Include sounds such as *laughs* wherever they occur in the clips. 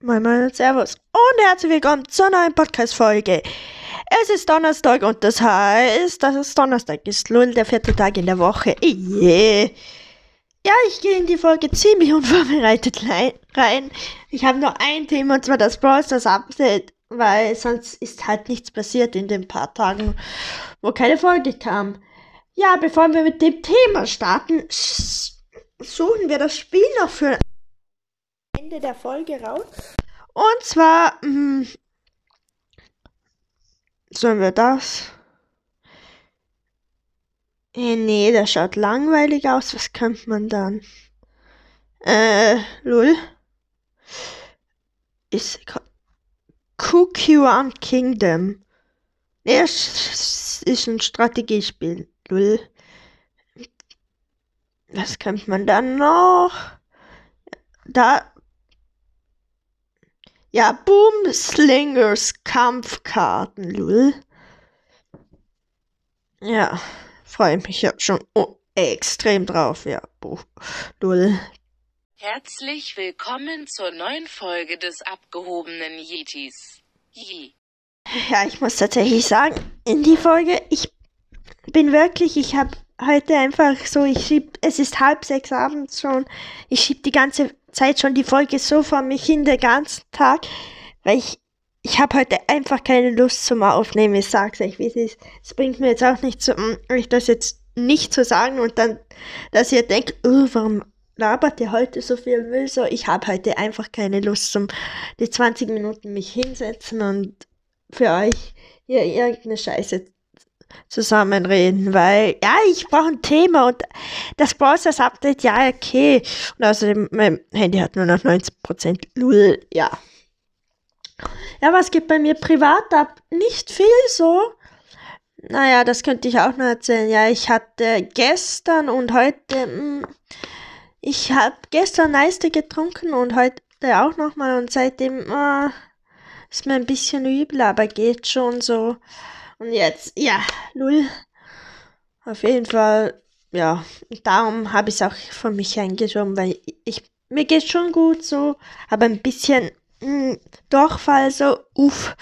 Moin Moin und Servus und herzlich willkommen zur neuen Podcast-Folge. Es ist Donnerstag und das heißt, dass es Donnerstag ist. Lul, der vierte Tag in der Woche. Yeah. Ja, ich gehe in die Folge ziemlich unvorbereitet rein. Ich habe nur ein Thema und zwar das Brawl Stars Update, weil sonst ist halt nichts passiert in den paar Tagen, wo keine Folge kam. Ja, bevor wir mit dem Thema starten, suchen wir das Spiel noch für Ende der Folge raus. Und zwar, mh, hm, sollen wir das? Äh, nee, das schaut langweilig aus. Was könnte man dann? Äh, lul. Ist QQ1 Kingdom. Nee, es ist ein Strategiespiel. Lul. Was könnte man dann noch? Da ja, Boomslingers Kampfkarten, lul. Ja, freue mich ja schon oh, extrem drauf, ja, lul. Herzlich willkommen zur neuen Folge des abgehobenen Yetis. Ye. Ja, ich muss tatsächlich sagen, in die Folge, ich bin wirklich, ich habe heute einfach so, ich schieb, es ist halb sechs abends schon, ich schieb die ganze Zeit schon die Folge so vor mich hin, den ganzen Tag, weil ich, ich habe heute einfach keine Lust zum Aufnehmen. Ich sag's euch, wie es ist. Es bringt mir jetzt auch nicht so, mm, euch das jetzt nicht zu sagen und dann, dass ihr denkt, oh, warum labert ihr heute so viel Müll? So, ich habe heute einfach keine Lust zum die 20 Minuten mich hinsetzen und für euch hier irgendeine Scheiße zusammenreden, weil ja, ich brauche ein Thema und das Browsers Update, ja, okay. Und außerdem, mein Handy hat nur noch 90% Lull, ja. Ja, was geht bei mir privat ab? Nicht viel so. Naja, das könnte ich auch noch erzählen. Ja, ich hatte gestern und heute, mh, hm, ich habe gestern Neiste getrunken und heute auch nochmal und seitdem äh, ist mir ein bisschen übel, aber geht schon so. Und jetzt, ja, null. Auf jeden Fall, ja, darum habe ich es auch von mich eingeschoben, weil ich, mir geht schon gut so, aber ein bisschen mh, hm, Durchfall so, uff,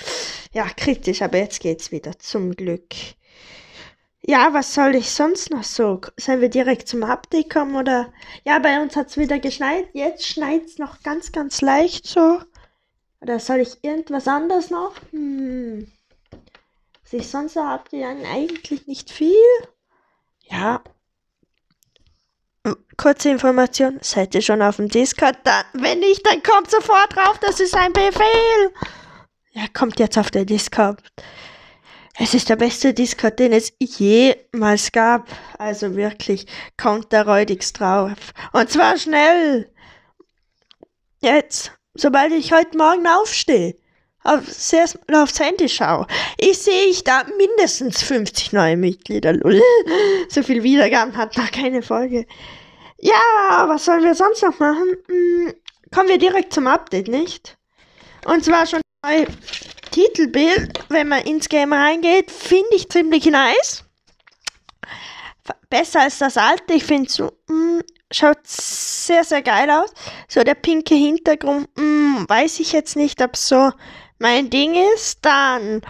ja, kritisch, aber jetzt geht's wieder, zum Glück. Ja, was soll ich sonst noch so? Sollen wir direkt zum Update kommen oder? Ja, bei uns hat es wieder geschneit. Jetzt schneit es noch ganz, ganz leicht so. Oder soll ich irgendwas anderes noch? Hm. Was ich sonst so habt ihr eigentlich nicht viel. Ja. Kurze Information, seid ihr schon auf dem Discord? Dann, wenn nicht, dann kommt sofort drauf, das ist ein Befehl. Ja, kommt jetzt auf den Discord. Es ist der beste Discord, den es jemals gab. Also wirklich, kommt da räudigst drauf. Und zwar schnell. Jetzt, sobald ich heute Morgen aufstehe aufs, erstmal aufs Handy schaue, ich sehe ich da mindestens 50 neue Mitglieder. *laughs* so viel Wiedergaben hat noch keine Folge. Ja, was sollen wir sonst noch machen? Hm, kommen wir direkt zum Update, nicht? Und zwar schon ein Titelbild, wenn man ins Game reingeht, finde ich ziemlich nice. Besser als das alte, ich finde so, mm, schaut sehr, sehr geil aus. So der pinke Hintergrund, mm, weiß ich jetzt nicht, ob so mein Ding ist, dann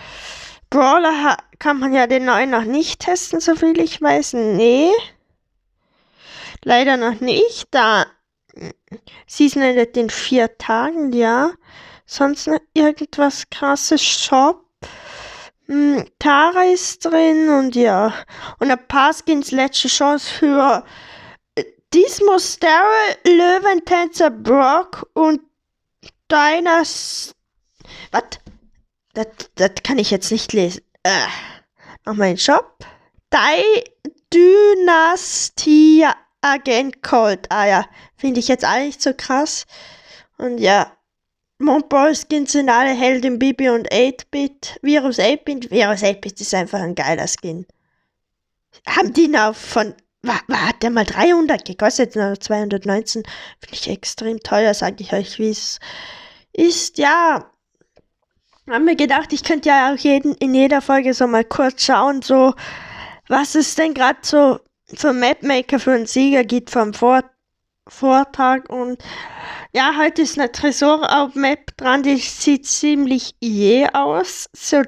Brawler kann man ja den neuen noch nicht testen, soviel ich weiß. Nee. Leider noch nicht. Da Season endet in vier Tagen, ja. Sonst noch irgendwas krasses Shop. Hm, Tara ist drin und ja. Und ein paar Skins letzte Chance für Dismo Daryl, Löwentänzer Brock und Dynasty was? Das, das kann ich jetzt nicht lesen. Äh, nochmal den Shop. Die Dynastie Agent Cold. Ah ja, finde ich jetzt eigentlich so krass. Und ja, Montball Skins sind alle Helden Bibi und 8-Bit. Virus 8-Bit. Virus 8-Bit ist einfach ein geiler Skin. Haben die noch von. War, war, hat der mal 300 gekostet? 219. Finde ich extrem teuer, sage ich euch, wie es ist. Ja, haben mir gedacht, ich könnte ja auch jeden, in jeder Folge so mal kurz schauen, so, was es denn gerade so für Mapmaker für einen Sieger gibt vom Vor Vortag und ja, heute ist eine Tresor-Map dran, die sieht ziemlich je aus. So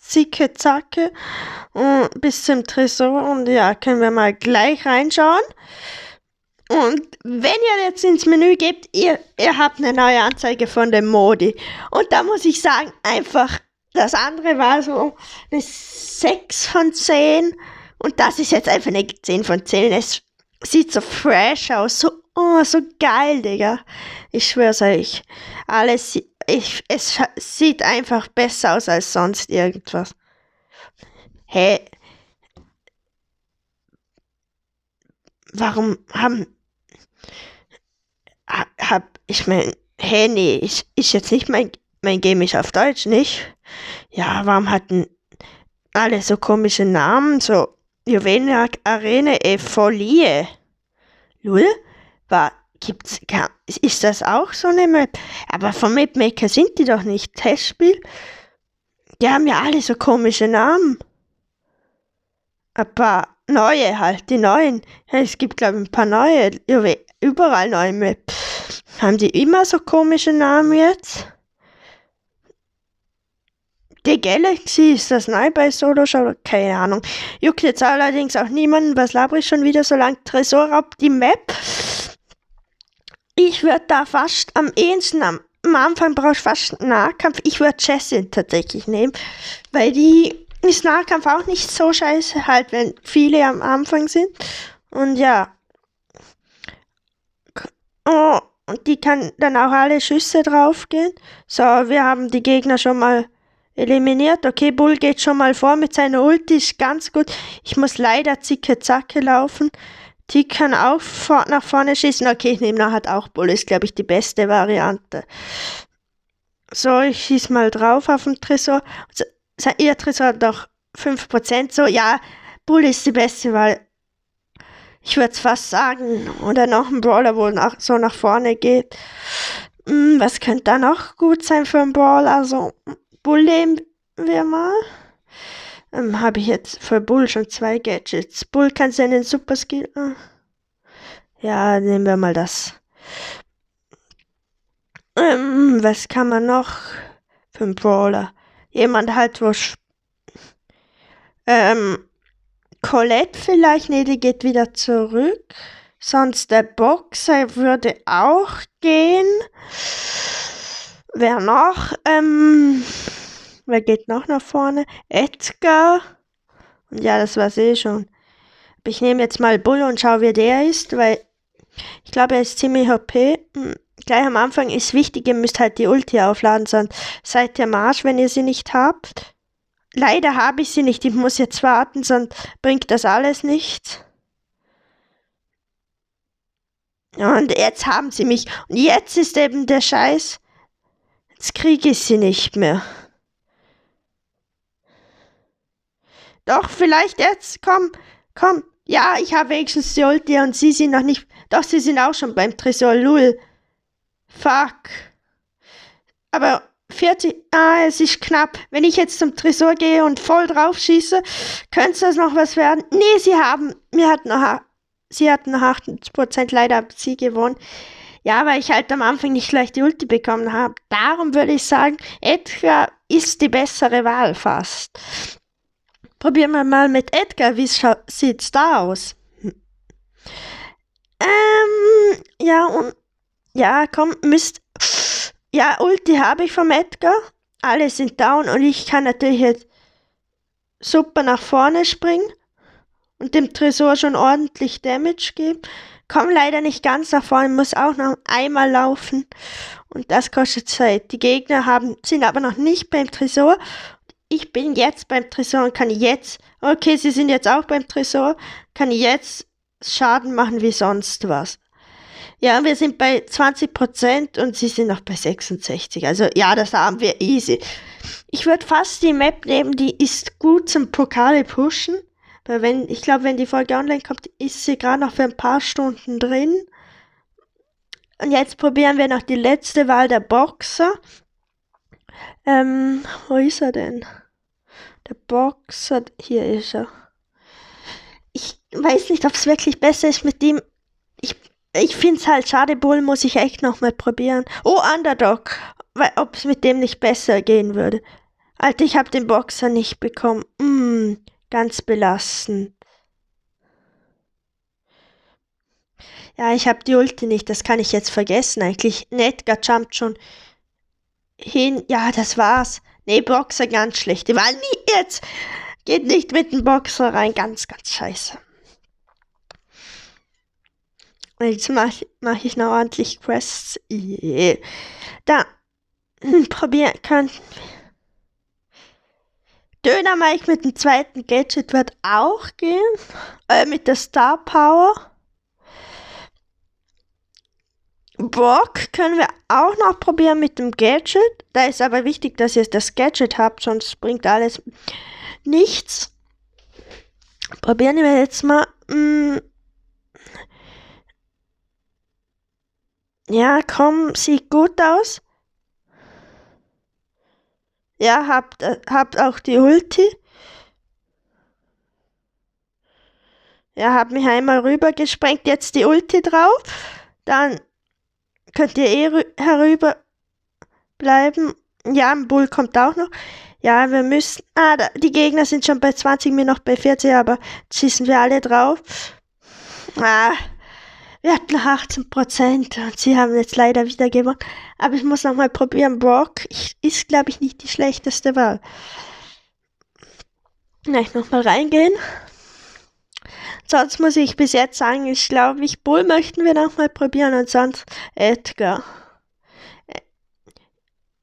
zicke Zacke und bis zum Tresor und ja, können wir mal gleich reinschauen. Und wenn ihr jetzt ins Menü gebt, ihr, ihr habt eine neue Anzeige von dem Modi. Und da muss ich sagen, einfach, das andere war so eine 6 von 10 und das ist jetzt einfach eine 10 von 10. Es sieht so fresh aus, so, oh, so geil, Digga. Ich schwör's euch. Alles, ich, es sieht einfach besser aus als sonst irgendwas. Hä? Hey, warum haben hab ich mein hey nee, ich, ist jetzt nicht mein mein Game ist auf Deutsch nicht. Ja, warum hatten alle so komische Namen, so Juweliak Arena e Folie. Lul? War, gibt's, ist das auch so eine Map? Aber vom Mapmaker sind die doch nicht. Testspiel? Die haben ja alle so komische Namen. Ein paar neue halt, die neuen. Es gibt, glaube ich, ein paar neue. Überall neue Maps. Haben die immer so komische Namen jetzt? Die Galaxy ist das neu bei Solo Show? Keine Ahnung. Juckt jetzt allerdings auch niemanden. Was laber schon wieder so lang? Tresor ab die Map. Ich würde da fast am ehesten am, am Anfang brauche ich fast Nahkampf. Ich würde Jessie tatsächlich nehmen, weil die ist Nahkampf auch nicht so scheiße, halt wenn viele am Anfang sind. Und ja. Oh, und die kann dann auch alle Schüsse draufgehen. So, wir haben die Gegner schon mal eliminiert. Okay, Bull geht schon mal vor mit seiner Ulti, ist ganz gut. Ich muss leider zicke zacke laufen. Die kann auch vor, nach vorne schießen. Okay, ich nehme nachher auch Bull, ist glaube ich die beste Variante. So, ich schieße mal drauf auf den Tresor. Ihr Tresor hat doch 5%. So, ja, Bull ist die beste, weil ich würde es fast sagen. Oder noch ein Brawler, wo nach, so nach vorne geht. Hm, was könnte da noch gut sein für einen Brawler? Also, Bull nehmen wir mal. Ähm, Habe ich jetzt für Bull schon zwei Gadgets. Bull kann seinen Super Skill. Äh. Ja, nehmen wir mal das. Ähm, was kann man noch für einen Brawler? Jemand halt, wo. Ähm, Colette vielleicht, nee, die geht wieder zurück. Sonst der Boxer würde auch gehen. Wer noch? Ähm, wer geht noch nach vorne? Edgar. Und ja, das war's eh schon. Ich nehme jetzt mal Bull und schau, wer der ist, weil ich glaube, er ist ziemlich OP. Hm, gleich am Anfang ist wichtig, ihr müsst halt die Ulti aufladen, sonst seid ihr Marsch, wenn ihr sie nicht habt. Leider habe ich sie nicht, ich muss jetzt warten, sonst bringt das alles nichts. Und jetzt haben sie mich. Und jetzt ist eben der Scheiß. Jetzt kriege ich sie nicht mehr. Doch, vielleicht jetzt. Komm, komm. Ja, ich habe wenigstens die Ulti und sie sind noch nicht. Doch, sie sind auch schon beim Tresor. Lul. Fuck. Aber 40. Ah, es ist knapp. Wenn ich jetzt zum Tresor gehe und voll drauf schieße, könnte das noch was werden. Nee, sie haben. Mir hat noch. Sie hatten noch 80% leider sie gewonnen. Ja, weil ich halt am Anfang nicht gleich die Ulti bekommen habe. Darum würde ich sagen, Edgar ist die bessere Wahl fast. Probieren wir mal mit Edgar. Wie sieht's da aus? Hm. Ähm, ja, und ja, komm, müsst. Ja, Ulti habe ich vom Edgar. Alle sind down und ich kann natürlich jetzt super nach vorne springen und dem Tresor schon ordentlich Damage geben komme leider nicht ganz nach vorne, muss auch noch einmal laufen. Und das kostet Zeit. Die Gegner haben, sind aber noch nicht beim Tresor. Ich bin jetzt beim Tresor und kann jetzt, okay, sie sind jetzt auch beim Tresor, kann jetzt Schaden machen wie sonst was. Ja, wir sind bei 20% und sie sind noch bei 66. Also ja, das haben wir easy. Ich würde fast die Map nehmen, die ist gut zum Pokale pushen. Weil wenn, ich glaube, wenn die Folge online kommt, ist sie gerade noch für ein paar Stunden drin. Und jetzt probieren wir noch die letzte Wahl der Boxer. Ähm, wo ist er denn? Der Boxer, hier ist er. Ich weiß nicht, ob es wirklich besser ist mit dem. Ich, ich finde es halt schade, Bull muss ich echt nochmal probieren. Oh, Underdog. Ob es mit dem nicht besser gehen würde. Alter, ich habe den Boxer nicht bekommen. Mm, ganz belastend. Ja, ich habe die Ulti nicht, das kann ich jetzt vergessen eigentlich. Nedgar jumpt schon hin. Ja, das war's. Nee, Boxer ganz schlecht. Die war nie jetzt. Geht nicht mit dem Boxer rein. Ganz, ganz scheiße. Jetzt mache mach ich noch ordentlich Quests. Yeah. Da. Hm, probieren können. Döner Mike mit dem zweiten Gadget wird auch gehen. Äh, mit der Star Power. Brock können wir auch noch probieren mit dem Gadget. Da ist aber wichtig, dass ihr das Gadget habt, sonst bringt alles nichts. Probieren wir jetzt mal. Mh, ja, komm, sieht gut aus. Ja, habt, äh, habt auch die Ulti. Ja, hab mich einmal rüber gesprengt, jetzt die Ulti drauf. Dann könnt ihr eh herüber bleiben. Ja, ein Bull kommt auch noch. Ja, wir müssen. Ah, da, die Gegner sind schon bei 20, mir noch bei 40, aber schießen wir alle drauf. Ah, wir hatten 18 Prozent und sie haben jetzt leider wieder gewonnen. Aber ich muss noch mal probieren. Brock ist, glaube ich, nicht die schlechteste Wahl. Vielleicht noch mal reingehen. Sonst muss ich bis jetzt sagen, ich glaube, ich Bull möchten wir noch mal probieren und sonst Edgar.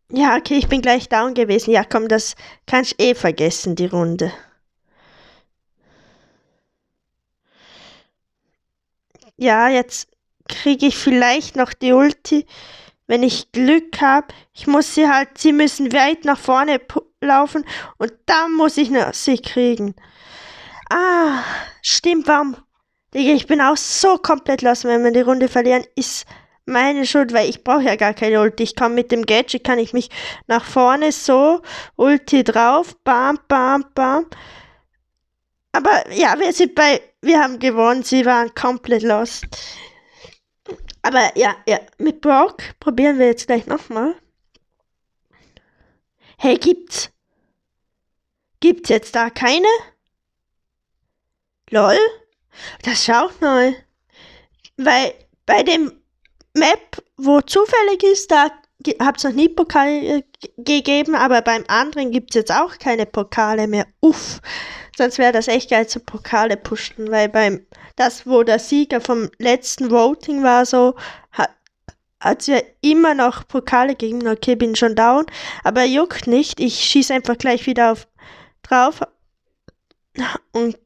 Ja, okay, ich bin gleich down gewesen. Ja, komm, das kannst eh vergessen, die Runde. Ja, jetzt kriege ich vielleicht noch die Ulti, wenn ich Glück habe. Ich muss sie halt, sie müssen weit nach vorne laufen und dann muss ich noch sie kriegen. Ah, stimmt, warum? Digga, ich bin auch so komplett los, wenn wir die Runde verlieren, ist meine Schuld, weil ich brauche ja gar keine Ulti. Ich kann mit dem Gadget, kann ich mich nach vorne so, Ulti drauf, bam, bam, bam. Aber ja, wir sind bei, wir haben gewonnen, sie waren komplett lost. Aber ja, ja, mit Brock probieren wir jetzt gleich nochmal. Hey, gibt's? Gibt's jetzt da keine? Lol. Das schaut mal. Weil bei dem Map, wo zufällig ist, da habt es noch nie Pokale gegeben, aber beim anderen gibt es jetzt auch keine Pokale mehr. Uff. Sonst wäre das echt geil zu Pokale pushen, weil beim das, wo der Sieger vom letzten Voting war, so hat es ja immer noch Pokale gegeben. Okay, bin schon down, aber juckt nicht. Ich schieße einfach gleich wieder auf drauf und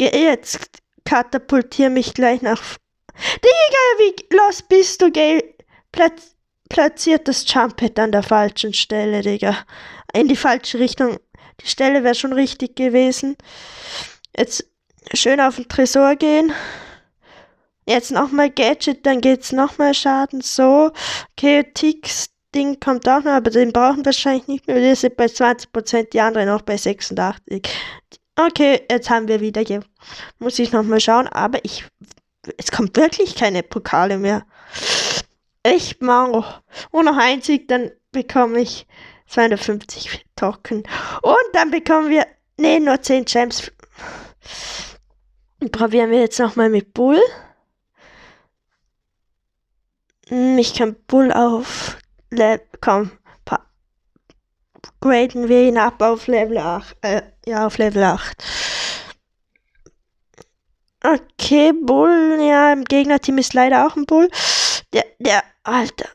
Jetzt katapultier mich gleich nach. Digga, wie los bist du, gell? Platz platziert das Jumpet an der falschen Stelle, Digga. In die falsche Richtung. Die Stelle wäre schon richtig gewesen. Jetzt schön auf den Tresor gehen. Jetzt nochmal Gadget, dann geht's nochmal Schaden. So. Okay, Tix Ding kommt auch noch, aber den brauchen wir wahrscheinlich nicht mehr. Wir sind bei 20%, die andere noch bei 86. Okay, jetzt haben wir wieder hier. Muss ich nochmal schauen, aber ich. Es kommt wirklich keine Pokale mehr. Echt mau. Und noch ein Sieg, dann bekomme ich 250 Token. Und dann bekommen wir. Ne, nur 10 Gems. Probieren wir jetzt nochmal mit Bull. Hm, ich kann Bull auf. Komm, graden wir ihn ab auf Level 8. Äh, ja, auf Level 8. Okay, Bull, ja, im Gegnerteam ist leider auch ein Bull. Der, der, Alter.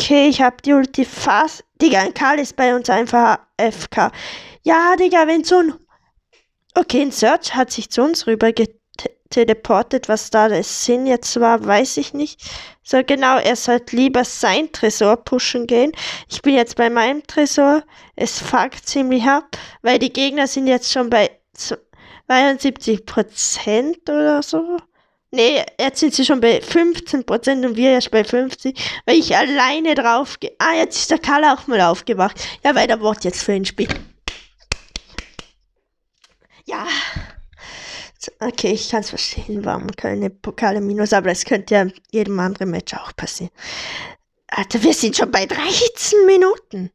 Okay, ich hab die Ulti fast. Digga, ein Karl ist bei uns einfach FK. Ja, Digga, wenn so ein. Okay, ein Search hat sich zu uns rüber teleportet. Was da der Sinn jetzt war, weiß ich nicht. So genau, er sollte lieber sein Tresor pushen gehen. Ich bin jetzt bei meinem Tresor. Es fuckt ziemlich ab, weil die Gegner sind jetzt schon bei 72% oder so. Nee, jetzt sind sie schon bei 15% und wir erst bei 50, weil ich alleine drauf gehe. Ah, jetzt ist der Karl auch mal aufgewacht. Ja, weil der Wort jetzt für ihn spielt. Ja. Okay, ich kann es verstehen, warum keine Pokale minus, aber es könnte ja jedem anderen Match auch passieren. Alter, wir sind schon bei 13 Minuten.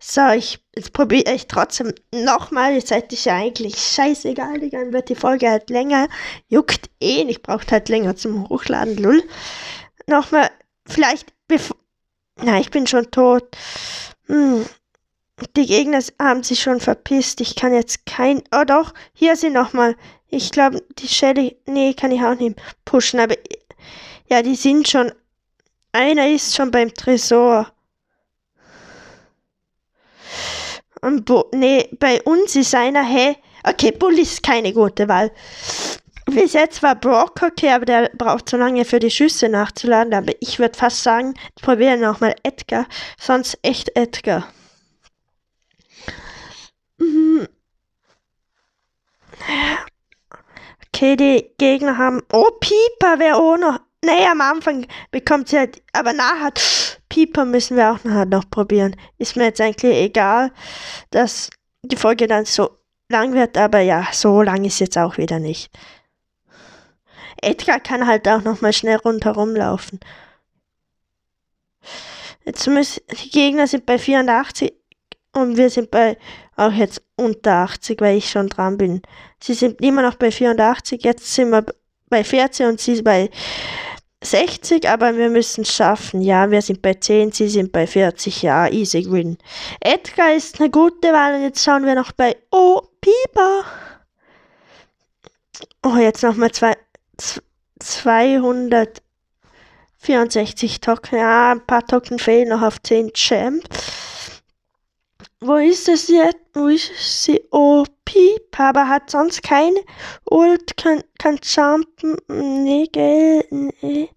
So, ich, jetzt probiere ich trotzdem nochmal. Jetzt hätte ich ja eigentlich scheißegal. Dann wird die Folge halt länger. Juckt eh nicht, braucht halt länger zum Hochladen, lull. Nochmal, vielleicht bevor. Na, ich bin schon tot. Hm. Die Gegner haben sich schon verpisst. Ich kann jetzt kein. Oh doch, hier sind nochmal. Ich glaube, die Shelly. Nee, kann ich auch nicht pushen, aber. Ja, die sind schon. Einer ist schon beim Tresor. Und Bo nee, bei uns ist einer, hä? Okay, Bull ist keine gute Wahl. Bis jetzt war Brock okay, aber der braucht so lange für die Schüsse nachzuladen. Aber ich würde fast sagen, probieren nochmal Edgar. Sonst echt Edgar. Mhm. Okay, die Gegner haben. Oh, Pieper wäre auch noch. Nee, am Anfang bekommt sie halt. Aber nachher. Pieper müssen wir auch nachher noch probieren. Ist mir jetzt eigentlich egal, dass die Folge dann so lang wird, aber ja, so lang ist jetzt auch wieder nicht. Edgar kann halt auch noch mal schnell rundherum laufen. Jetzt müssen die Gegner sind bei 84 und wir sind bei auch jetzt unter 80, weil ich schon dran bin. Sie sind immer noch bei 84, jetzt sind wir bei 14 und sie bei 60, aber wir müssen es schaffen. Ja, wir sind bei 10, sie sind bei 40. Ja, easy win. Edgar ist eine gute Wahl und jetzt schauen wir noch bei Oh, Pieper. Oh, jetzt nochmal 264 Token. Ja, ein paar Token fehlen noch auf 10 Champ. Wo ist es jetzt? Wo ist sie? Oh, Piep, aber hat sonst keine Ult, kann, kann jumpen. Nee, gell, nee.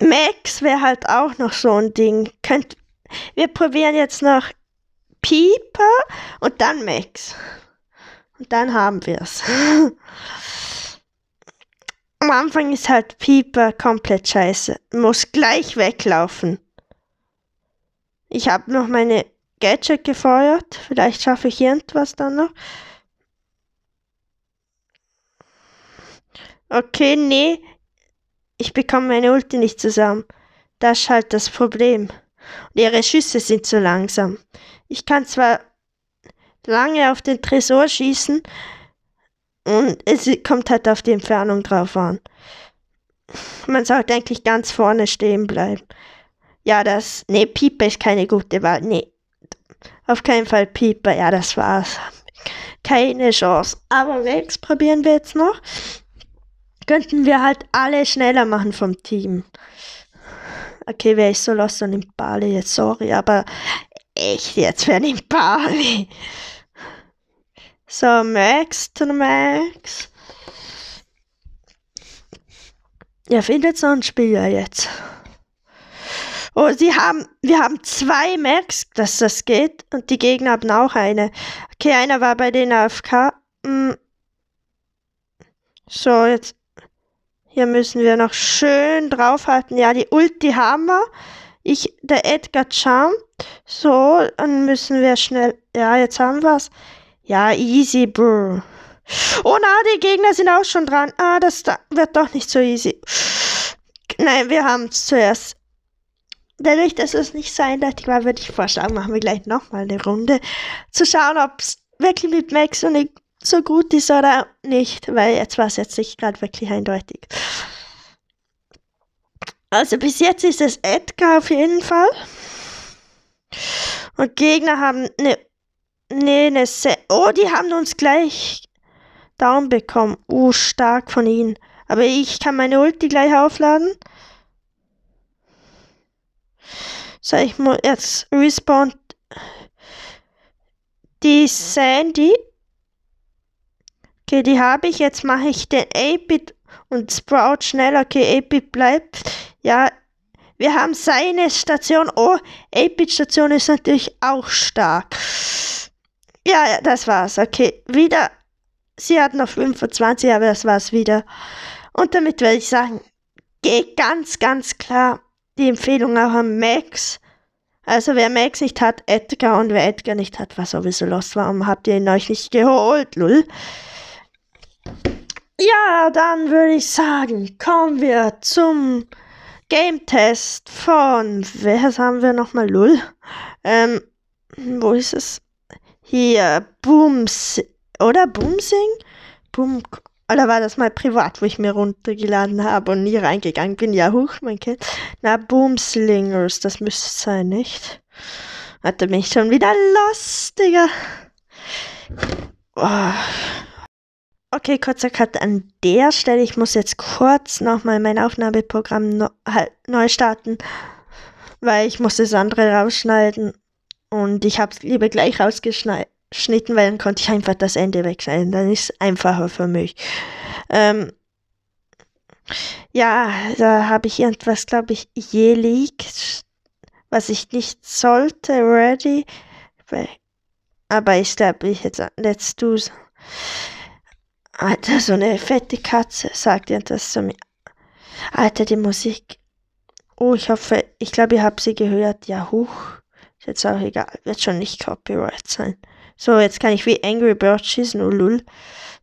Max wäre halt auch noch so ein Ding. Könnt, wir probieren jetzt noch Pieper und dann Max. Und dann haben wir es. *laughs* Am Anfang ist halt Pieper komplett scheiße. Muss gleich weglaufen. Ich habe noch meine Gadget gefeuert. Vielleicht schaffe ich irgendwas dann noch. Okay, nee. Ich bekomme meine Ulti nicht zusammen. Das ist halt das Problem. Und ihre Schüsse sind zu langsam. Ich kann zwar lange auf den Tresor schießen und es kommt halt auf die Entfernung drauf an. Man sollte eigentlich ganz vorne stehen bleiben. Ja, das. Nee, Pieper ist keine gute Wahl. Nee. Auf keinen Fall Pieper. Ja, das war's. Keine Chance. Aber Max probieren wir jetzt noch. Könnten wir halt alle schneller machen vom Team. Okay, wer ist so los und nimmt Bali jetzt? Sorry, aber echt jetzt, wer nimmt Bali? So, Max to Max. Ja, findet so ein Spieler jetzt. Oh, sie haben, wir haben zwei Max, dass das geht. Und die Gegner haben auch eine. Okay, einer war bei den AFK. Hm. So, jetzt. Hier müssen wir noch schön draufhalten. Ja, die Ulti haben wir. Ich, der Edgar Charm. So, dann müssen wir schnell. Ja, jetzt haben wir's. Ja, easy, bro. Oh na, die Gegner sind auch schon dran. Ah, das wird doch nicht so easy. Nein, wir haben es zuerst dadurch, dass es nicht so eindeutig war, würde ich vorschlagen, machen wir gleich nochmal eine Runde, zu schauen, ob es wirklich mit Max so, nicht so gut ist oder nicht, weil jetzt war es jetzt nicht gerade wirklich eindeutig. Also bis jetzt ist es Edgar auf jeden Fall. Und Gegner haben eine, ne, eine Se Oh, die haben uns gleich Down bekommen. Uh, stark von ihnen. Aber ich kann meine Ulti gleich aufladen. So, ich muss jetzt respawn die Sandy. Okay, die habe ich. Jetzt mache ich den 8-Bit und Sprout schnell. Okay, 8-Bit bleibt. Ja, wir haben seine Station. Oh, 8-Bit-Station ist natürlich auch stark. Ja, das war's. Okay, wieder. Sie hat noch 25, aber das war's wieder. Und damit würde ich sagen, geht ganz, ganz klar die Empfehlung auch an Max. Also wer Max nicht hat, Edgar und wer Edgar nicht hat, war sowieso los. Warum habt ihr ihn euch nicht geholt, lull? Ja, dann würde ich sagen, kommen wir zum Game Test von, wer haben wir nochmal? Lull. Ähm, wo ist es? Hier, Booms, oder Boomsing? Boom, oder war das mal privat, wo ich mir runtergeladen habe und nie reingegangen bin? Ja, hoch, mein Kind. Na, Boomslingers, das müsste sein, nicht? Hatte mich schon wieder lost, Digga. Oh. Okay, kurzer Cut an der Stelle. Ich muss jetzt kurz nochmal mein Aufnahmeprogramm no halt neu starten, weil ich muss das andere rausschneiden. Und ich habe es lieber gleich rausgeschnitten geschnitten, weil dann konnte ich einfach das Ende wegschneiden. Dann ist es einfacher für mich. Ähm, ja, da habe ich irgendwas, glaube ich, je leakt, was ich nicht sollte, ready. Aber ich glaube, ich jetzt, let's do. Alter, so eine fette Katze, sagt irgendwas zu mir. Alter, die Musik. Oh, ich hoffe, ich glaube, ihr habt sie gehört. Ja, huch. Ist jetzt auch egal. Wird schon nicht Copyright sein. So, jetzt kann ich wie Angry Birds schießen, oh lul.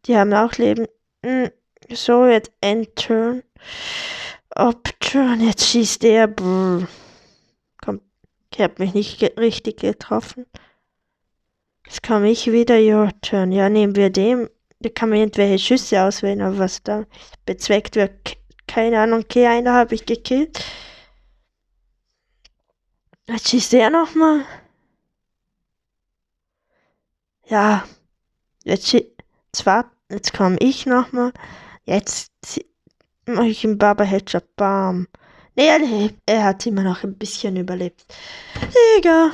Die haben auch Leben. Hm, so, jetzt Enter. Upturn, jetzt schießt der. Brr. Komm, ich hab mich nicht ge richtig getroffen. Jetzt komme ich wieder, your turn. Ja, nehmen wir dem. Da kann man irgendwelche Schüsse auswählen, aber was da bezweckt wird, keine Ahnung. Okay, einer habe ich gekillt. Jetzt schießt der nochmal. Ja, jetzt, jetzt, jetzt komme ich nochmal. Jetzt mache ich im Baba Headshot. Bam. Nee, er, lebt. er hat immer noch ein bisschen überlebt. Digga.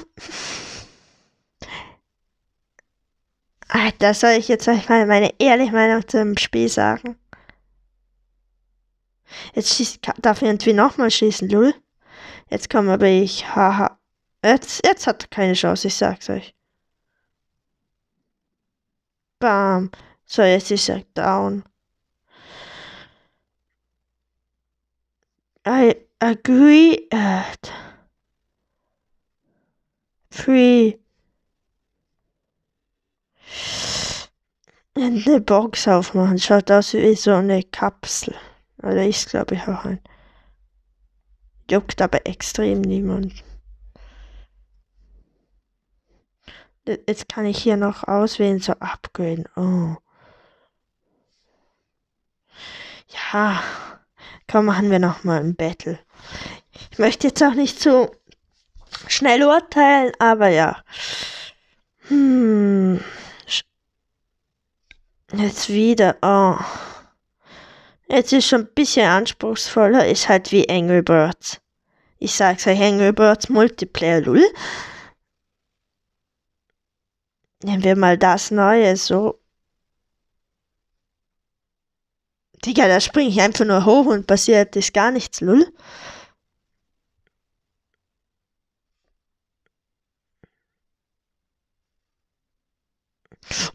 Alter, soll ich jetzt euch mal meine ehrliche Meinung zum Spiel sagen? Jetzt schießt, darf ich irgendwie nochmal schießen, lul. Jetzt komme aber ich, haha. Jetzt, jetzt hat er keine Chance, ich sag's euch. Bam. So, jetzt ist er down. I agree at three. Eine Box aufmachen. Schaut aus wie so eine Kapsel. Oder ist, glaube ich, auch ein. Juckt aber extrem niemand. Jetzt kann ich hier noch auswählen, so upgraden. Oh. Ja, komm, machen wir noch mal ein Battle. Ich möchte jetzt auch nicht zu schnell urteilen, aber ja. Hm. Jetzt wieder. Oh. Jetzt ist schon ein bisschen anspruchsvoller. Ist halt wie Angry Birds. Ich sag's euch, Angry Birds Multiplayer, lull. Nehmen wir mal das Neue, so. Digga, da springe ich einfach nur hoch und passiert ist gar nichts, lull.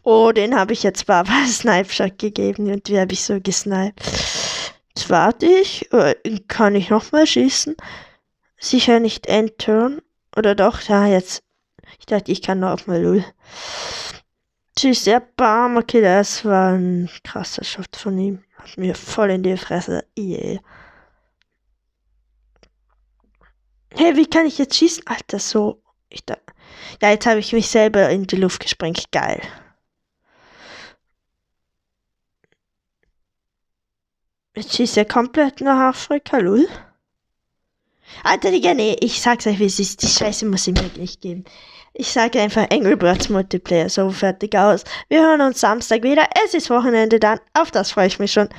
Oh, den habe ich jetzt Baba *laughs* Snipe-Shot gegeben und wie habe ich so gesniped. Jetzt warte ich, äh, kann ich nochmal schießen? Sicher nicht Endturn. Oder doch? Ja, jetzt ich dachte, ich kann noch mal Lull. Tschüss, der Bam. Okay, das war ein krasser Shot von ihm. Hat mir voll in die Fresse. Yeah. Hey, wie kann ich jetzt schießen? Alter, so. Ich da. Ja, jetzt habe ich mich selber in die Luft gesprengt. Geil. Jetzt schießt er komplett nach Afrika, lul. Alter, Digga, nee, ich sag's euch, wie es ist. Die Scheiße muss ich mir nicht geben. Ich sage einfach Angry Birds Multiplayer, so fertig aus. Wir hören uns Samstag wieder. Es ist Wochenende dann. Auf das freue ich mich schon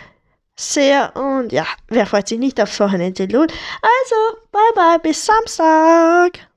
sehr. Und ja, wer freut sich nicht aufs Wochenende? Also, bye bye, bis Samstag.